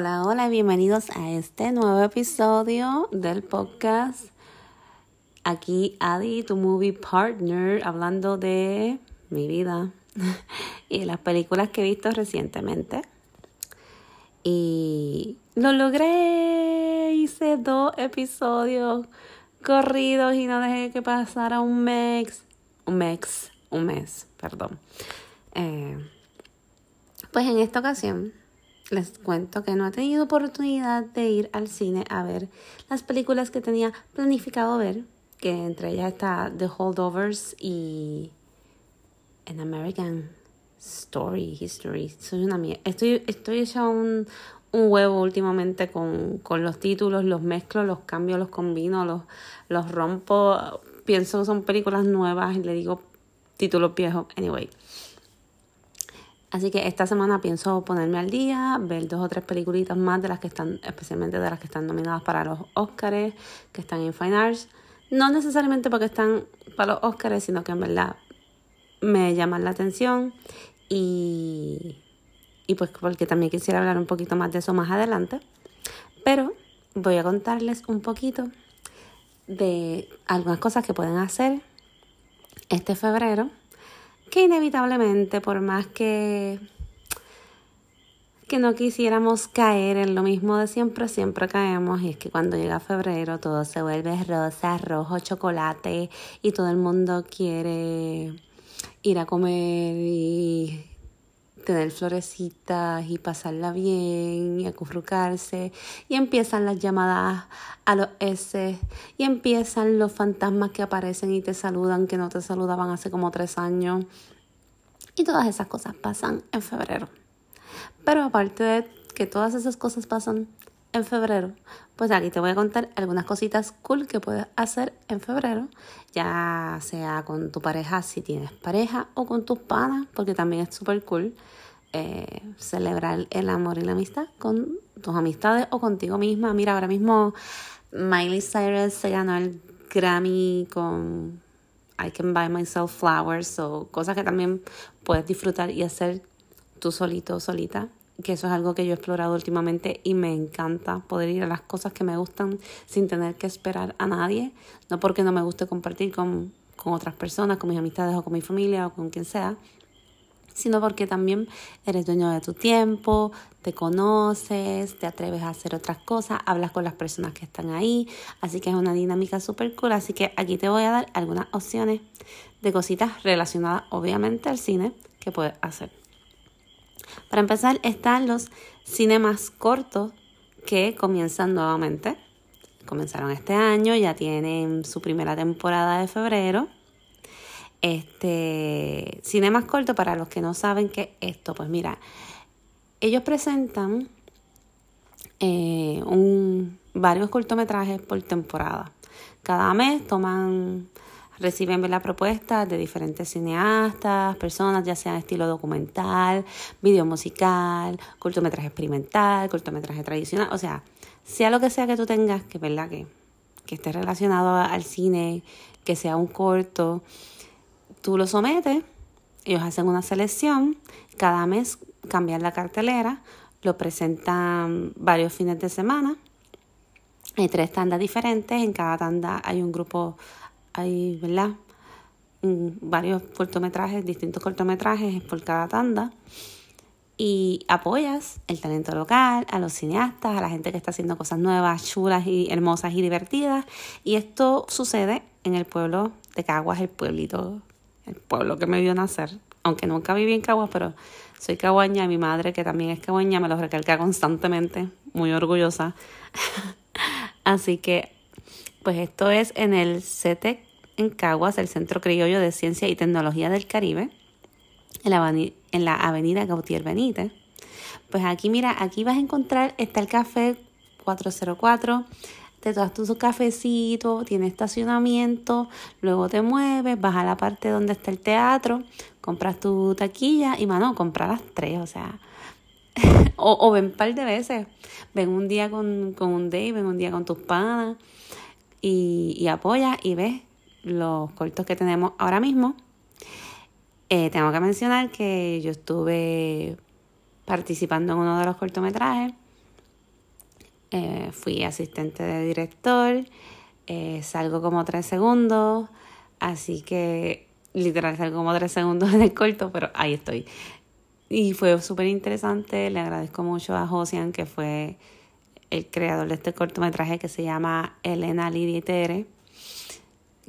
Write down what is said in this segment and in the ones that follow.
Hola, hola, bienvenidos a este nuevo episodio del podcast. Aquí Adi, tu movie partner, hablando de mi vida y las películas que he visto recientemente. Y lo logré, hice dos episodios corridos y no dejé que pasara un mes, un mes, un mes, perdón. Eh, pues en esta ocasión les cuento que no he tenido oportunidad de ir al cine a ver las películas que tenía planificado ver, que entre ellas está The Holdovers y An American Story, History. Soy una mierda. Estoy, estoy hecha un, huevo últimamente con, con, los títulos, los mezclo, los cambio, los combino, los, los rompo. Pienso que son películas nuevas y le digo títulos viejos. Anyway. Así que esta semana pienso ponerme al día, ver dos o tres peliculitas más de las que están, especialmente de las que están nominadas para los Oscars, que están en Fine Arts. No necesariamente porque están para los Oscars, sino que en verdad me llaman la atención y, y pues porque también quisiera hablar un poquito más de eso más adelante. Pero voy a contarles un poquito de algunas cosas que pueden hacer este febrero que inevitablemente, por más que, que no quisiéramos caer en lo mismo de siempre, siempre caemos. Y es que cuando llega febrero todo se vuelve rosa, rojo, chocolate y todo el mundo quiere ir a comer y tener florecitas y pasarla bien y acurrucarse. Y empiezan las llamadas a los S y empiezan los fantasmas que aparecen y te saludan que no te saludaban hace como tres años. Y todas esas cosas pasan en febrero. Pero aparte de que todas esas cosas pasan en febrero, pues aquí te voy a contar algunas cositas cool que puedes hacer en febrero, ya sea con tu pareja si tienes pareja o con tus panas, porque también es súper cool eh, celebrar el amor y la amistad con tus amistades o contigo misma. Mira, ahora mismo Miley Cyrus se ganó el Grammy con I Can Buy Myself Flowers o cosas que también puedes disfrutar y hacer tú solito o solita que eso es algo que yo he explorado últimamente y me encanta poder ir a las cosas que me gustan sin tener que esperar a nadie, no porque no me guste compartir con, con otras personas, con mis amistades o con mi familia o con quien sea, sino porque también eres dueño de tu tiempo, te conoces, te atreves a hacer otras cosas, hablas con las personas que están ahí, así que es una dinámica súper cool, así que aquí te voy a dar algunas opciones de cositas relacionadas obviamente al cine que puedes hacer. Para empezar, están los cinemas cortos que comienzan nuevamente. Comenzaron este año, ya tienen su primera temporada de febrero. Este, cinemas cortos, para los que no saben qué es esto, pues mira, ellos presentan eh, un, varios cortometrajes por temporada. Cada mes toman Reciben la propuestas de diferentes cineastas, personas, ya sea estilo documental, video musical, cortometraje experimental, cortometraje tradicional, o sea, sea lo que sea que tú tengas, que verdad que, que esté relacionado al cine, que sea un corto, tú lo sometes, ellos hacen una selección, cada mes cambian la cartelera, lo presentan varios fines de semana. Hay tres tandas diferentes, en cada tanda hay un grupo hay, ¿verdad? Varios cortometrajes, distintos cortometrajes por cada tanda. Y apoyas el talento local, a los cineastas, a la gente que está haciendo cosas nuevas, chulas y hermosas y divertidas. Y esto sucede en el pueblo de Caguas, el pueblito, el pueblo que me vio nacer. Aunque nunca viví en Caguas, pero soy caguaña y mi madre, que también es caguaña, me lo recalca constantemente, muy orgullosa. Así que pues esto es en el CETEC en Caguas, el Centro Criollo de Ciencia y Tecnología del Caribe, en la, en la avenida Gautier Benítez. Pues aquí, mira, aquí vas a encontrar, está el café 404, te tomas tu cafecito, tiene estacionamiento, luego te mueves, vas a la parte donde está el teatro, compras tu taquilla y, mano, compras las tres, o sea, o, ven un par de veces, ven un día con, con un day, ven un día con tus panas, y, y apoya y ves los cortos que tenemos ahora mismo. Eh, tengo que mencionar que yo estuve participando en uno de los cortometrajes Eh, fui asistente de director, eh, salgo como tres segundos, así que literal salgo como tres segundos en el corto, pero ahí estoy. Y fue súper interesante, le agradezco mucho a Josian, que fue el creador de este cortometraje que se llama Elena Lidia Tere,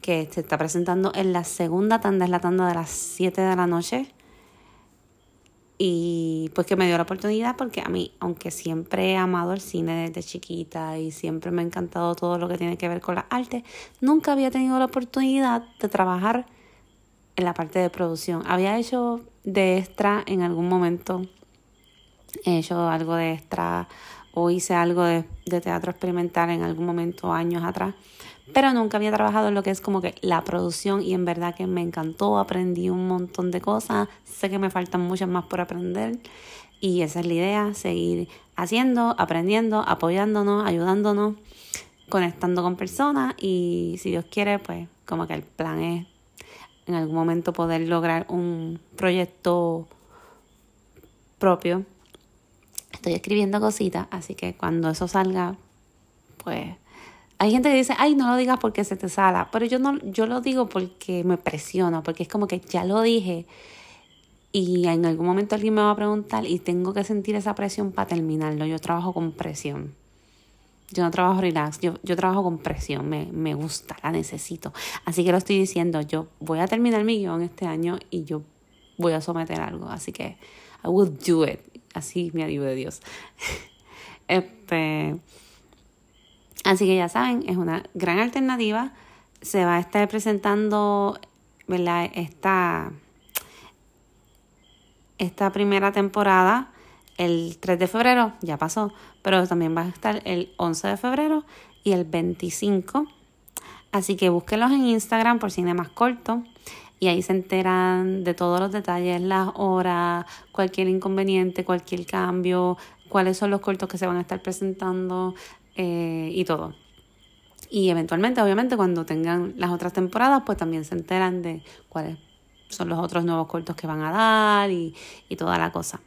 que se está presentando en la segunda tanda, es la tanda de las 7 de la noche y pues que me dio la oportunidad porque a mí, aunque siempre he amado el cine desde chiquita y siempre me ha encantado todo lo que tiene que ver con las artes, nunca había tenido la oportunidad de trabajar en la parte de producción. Había hecho de extra en algún momento, he hecho algo de extra o hice algo de, de teatro experimental en algún momento años atrás pero nunca había trabajado en lo que es como que la producción y en verdad que me encantó, aprendí un montón de cosas, sé que me faltan muchas más por aprender y esa es la idea, seguir haciendo, aprendiendo, apoyándonos, ayudándonos, conectando con personas y si Dios quiere, pues como que el plan es en algún momento poder lograr un proyecto propio. Estoy escribiendo cositas, así que cuando eso salga, pues hay gente que dice, ay, no lo digas porque se te sala, pero yo no, yo lo digo porque me presiono, porque es como que ya lo dije y en algún momento alguien me va a preguntar y tengo que sentir esa presión para terminarlo. Yo trabajo con presión. Yo no trabajo relax, yo, yo trabajo con presión, me, me gusta, la necesito. Así que lo estoy diciendo, yo voy a terminar mi guion este año y yo voy a someter algo. Así que I will do it. Así me ayude Dios. este Así que ya saben, es una gran alternativa. Se va a estar presentando, ¿verdad? Esta, esta primera temporada el 3 de febrero, ya pasó, pero también va a estar el 11 de febrero y el 25. Así que búsquenlos en Instagram por cine más corto y ahí se enteran de todos los detalles, las horas, cualquier inconveniente, cualquier cambio, cuáles son los cortos que se van a estar presentando, eh, y todo. Y eventualmente, obviamente, cuando tengan las otras temporadas, pues también se enteran de cuáles son los otros nuevos cortos que van a dar y, y toda la cosa.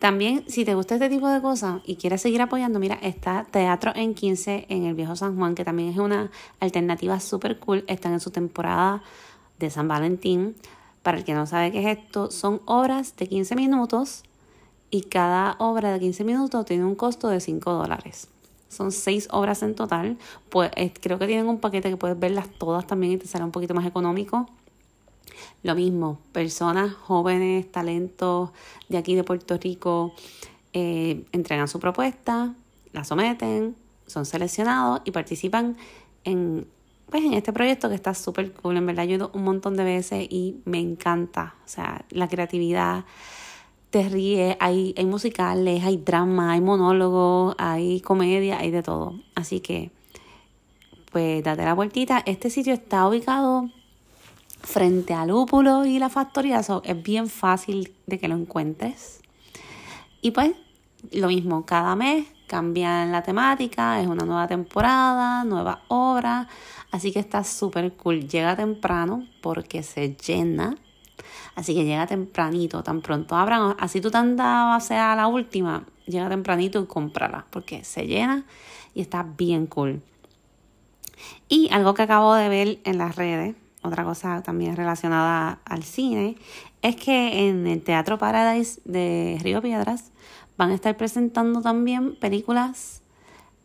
También, si te gusta este tipo de cosas y quieres seguir apoyando, mira, está Teatro en 15 en el Viejo San Juan, que también es una alternativa súper cool. Están en su temporada de San Valentín. Para el que no sabe qué es esto, son obras de 15 minutos y cada obra de 15 minutos tiene un costo de 5 dólares. Son seis obras en total. Pues eh, creo que tienen un paquete que puedes verlas todas también y te sale un poquito más económico. Lo mismo, personas jóvenes, talentos de aquí de Puerto Rico, eh, entregan su propuesta, la someten, son seleccionados y participan en, pues, en este proyecto que está súper cool. En verdad, yo he ido un montón de veces y me encanta. O sea, la creatividad, te ríes, hay, hay musicales, hay drama, hay monólogos, hay comedia, hay de todo. Así que, pues date la vueltita. Este sitio está ubicado frente al Lúpulo y la Factoría, es bien fácil de que lo encuentres. Y pues, lo mismo, cada mes cambian la temática, es una nueva temporada, nueva obra, así que está súper cool. Llega temprano porque se llena Así que llega tempranito, tan pronto abran, así tú te andabas sea la última, llega tempranito y cómprala, porque se llena y está bien cool. Y algo que acabo de ver en las redes, otra cosa también relacionada al cine, es que en el Teatro Paradise de Río Piedras van a estar presentando también películas,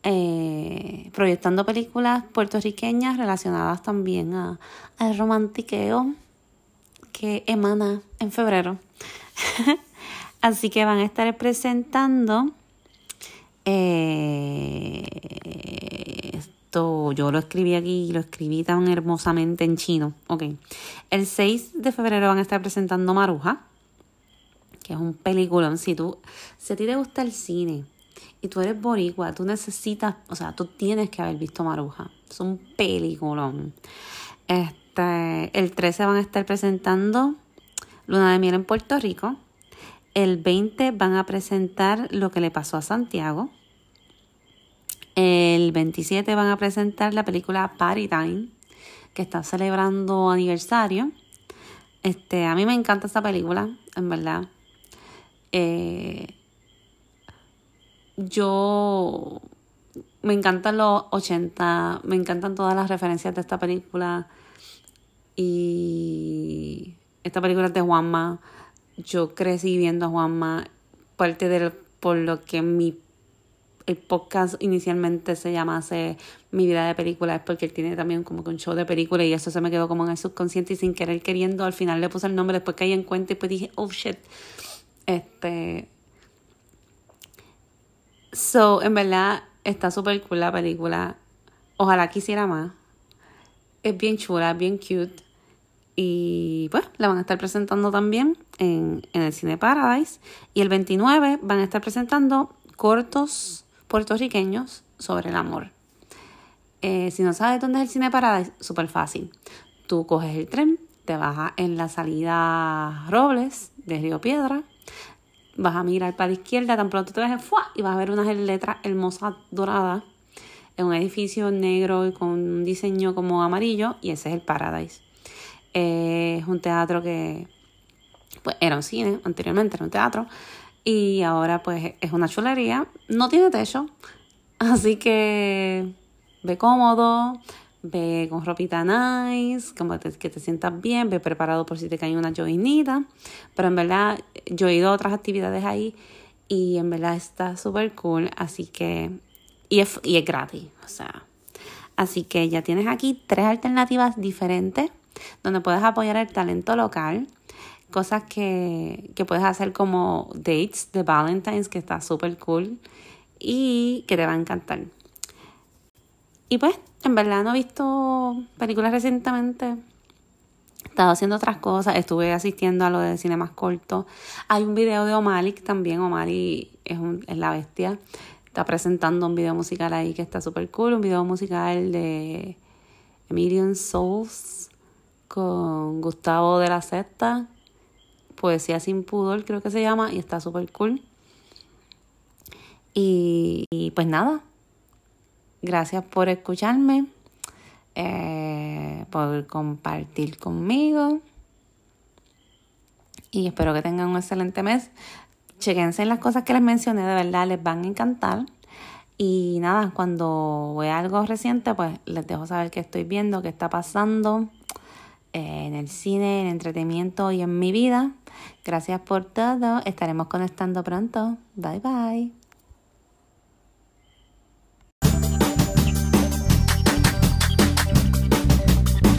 eh, proyectando películas puertorriqueñas relacionadas también a, al romantiqueo que emana en febrero. Así que van a estar presentando eh, esto, yo lo escribí aquí, lo escribí tan hermosamente en chino. Ok, el 6 de febrero van a estar presentando Maruja, que es un peliculón. Si, tú, si a ti te gusta el cine y tú eres boricua, tú necesitas, o sea, tú tienes que haber visto Maruja. Es un peliculón. Este, el 13 van a estar presentando Luna de Miel en Puerto Rico. El 20 van a presentar Lo que le pasó a Santiago. El 27 van a presentar la película Party Time, que está celebrando aniversario. Este, a mí me encanta esta película, en verdad. Eh, yo me encantan los 80, me encantan todas las referencias de esta película. Y esta película es de Juanma. Yo crecí viendo a Juanma. Parte de por lo que mi el podcast inicialmente se llamase Mi vida de película es porque él tiene también como que un show de película y eso se me quedó como en el subconsciente y sin querer queriendo al final le puse el nombre después caí en cuenta y pues dije oh shit este so en verdad está súper cool la película ojalá quisiera más es bien chula bien cute y pues la van a estar presentando también en, en el Cine Paradise y el 29 van a estar presentando cortos puertorriqueños sobre el amor. Eh, si no sabes dónde es el cine parada, es súper fácil. Tú coges el tren, te bajas en la salida Robles de Río Piedra, vas a mirar para la izquierda, tan pronto te ves y vas a ver unas letras hermosas doradas en un edificio negro y con un diseño como amarillo y ese es el Paradise. Eh, es un teatro que pues, era un cine, anteriormente era un teatro, y ahora pues es una chulería. No tiene techo. Así que ve cómodo, ve con ropita nice, como que te sientas bien, ve preparado por si te cae una joinita. Pero en verdad yo he ido a otras actividades ahí y en verdad está súper cool. Así que, y es, y es gratis, o sea. Así que ya tienes aquí tres alternativas diferentes donde puedes apoyar el talento local cosas que, que puedes hacer como dates de Valentine's, que está súper cool y que te va a encantar. Y pues, en verdad no he visto películas recientemente. He estado haciendo otras cosas. Estuve asistiendo a lo de cine más corto. Hay un video de O'Malley también. O'Malley es, un, es la bestia. Está presentando un video musical ahí que está súper cool. Un video musical de Emilion Souls con Gustavo de la Sexta Poesía sin pudor, creo que se llama, y está súper cool. Y, pues nada, gracias por escucharme, eh, por compartir conmigo. Y espero que tengan un excelente mes. Chequense en las cosas que les mencioné, de verdad les van a encantar. Y nada, cuando vea algo reciente, pues les dejo saber qué estoy viendo, qué está pasando en el cine, en el entretenimiento y en mi vida. Gracias por todo. Estaremos conectando pronto. Bye bye.